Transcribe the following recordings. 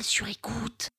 sur écoute.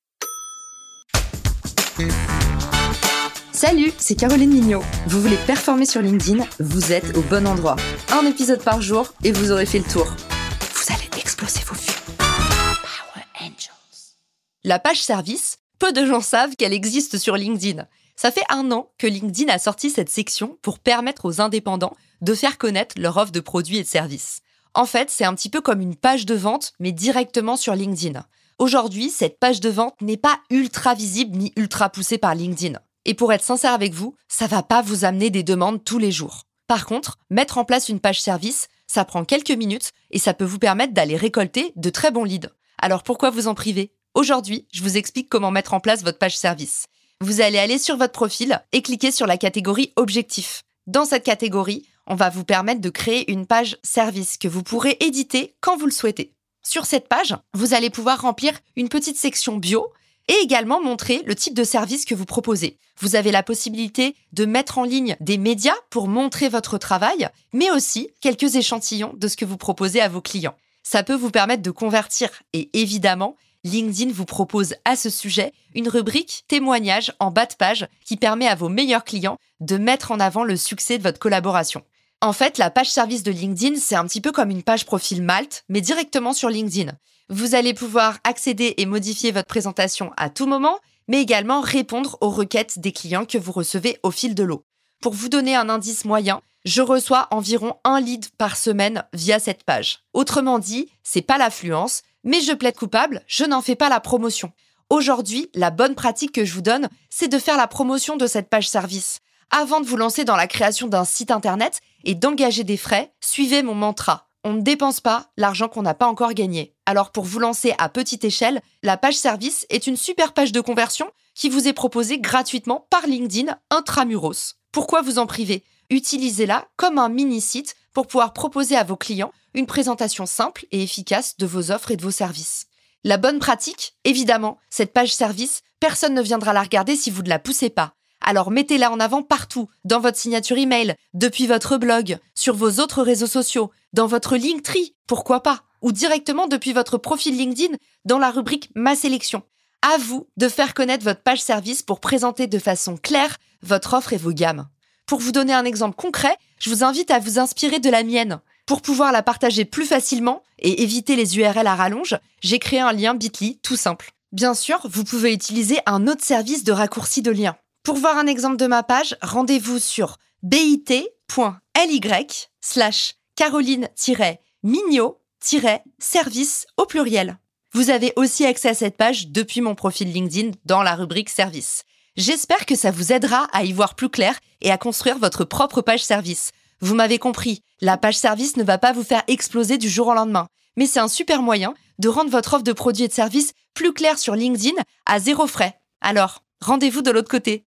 Salut, c'est Caroline Mignot. Vous voulez performer sur LinkedIn Vous êtes au bon endroit. Un épisode par jour et vous aurez fait le tour. Vous allez exploser vos vues. Power Angels. La page service, peu de gens savent qu'elle existe sur LinkedIn. Ça fait un an que LinkedIn a sorti cette section pour permettre aux indépendants de faire connaître leur offre de produits et de services. En fait, c'est un petit peu comme une page de vente, mais directement sur LinkedIn. Aujourd'hui, cette page de vente n'est pas ultra visible ni ultra poussée par LinkedIn. Et pour être sincère avec vous, ça va pas vous amener des demandes tous les jours. Par contre, mettre en place une page service, ça prend quelques minutes et ça peut vous permettre d'aller récolter de très bons leads. Alors pourquoi vous en priver Aujourd'hui, je vous explique comment mettre en place votre page service. Vous allez aller sur votre profil et cliquer sur la catégorie Objectif. Dans cette catégorie, on va vous permettre de créer une page service que vous pourrez éditer quand vous le souhaitez. Sur cette page, vous allez pouvoir remplir une petite section bio et également montrer le type de service que vous proposez. Vous avez la possibilité de mettre en ligne des médias pour montrer votre travail, mais aussi quelques échantillons de ce que vous proposez à vos clients. Ça peut vous permettre de convertir et évidemment, LinkedIn vous propose à ce sujet une rubrique témoignage en bas de page qui permet à vos meilleurs clients de mettre en avant le succès de votre collaboration. En fait, la page service de LinkedIn, c'est un petit peu comme une page profil Malte, mais directement sur LinkedIn. Vous allez pouvoir accéder et modifier votre présentation à tout moment, mais également répondre aux requêtes des clients que vous recevez au fil de l'eau. Pour vous donner un indice moyen, je reçois environ un lead par semaine via cette page. Autrement dit, c'est pas l'affluence, mais je plaide coupable, je n'en fais pas la promotion. Aujourd'hui, la bonne pratique que je vous donne, c'est de faire la promotion de cette page service. Avant de vous lancer dans la création d'un site internet et d'engager des frais, suivez mon mantra. On ne dépense pas l'argent qu'on n'a pas encore gagné. Alors pour vous lancer à petite échelle, la page service est une super page de conversion qui vous est proposée gratuitement par LinkedIn intramuros. Pourquoi vous en priver? Utilisez-la comme un mini-site pour pouvoir proposer à vos clients une présentation simple et efficace de vos offres et de vos services. La bonne pratique, évidemment, cette page service, personne ne viendra la regarder si vous ne la poussez pas. Alors mettez-la en avant partout, dans votre signature email, depuis votre blog, sur vos autres réseaux sociaux, dans votre Linktree, pourquoi pas, ou directement depuis votre profil LinkedIn dans la rubrique Ma sélection. À vous de faire connaître votre page service pour présenter de façon claire votre offre et vos gammes. Pour vous donner un exemple concret, je vous invite à vous inspirer de la mienne. Pour pouvoir la partager plus facilement et éviter les URL à rallonge, j'ai créé un lien Bitly tout simple. Bien sûr, vous pouvez utiliser un autre service de raccourci de lien. Pour voir un exemple de ma page, rendez-vous sur bit.ly slash caroline-mignot-service au pluriel. Vous avez aussi accès à cette page depuis mon profil LinkedIn dans la rubrique service. J'espère que ça vous aidera à y voir plus clair et à construire votre propre page service. Vous m'avez compris, la page service ne va pas vous faire exploser du jour au lendemain, mais c'est un super moyen de rendre votre offre de produits et de services plus claire sur LinkedIn à zéro frais. Alors, rendez-vous de l'autre côté.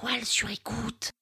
Toile sur écoute.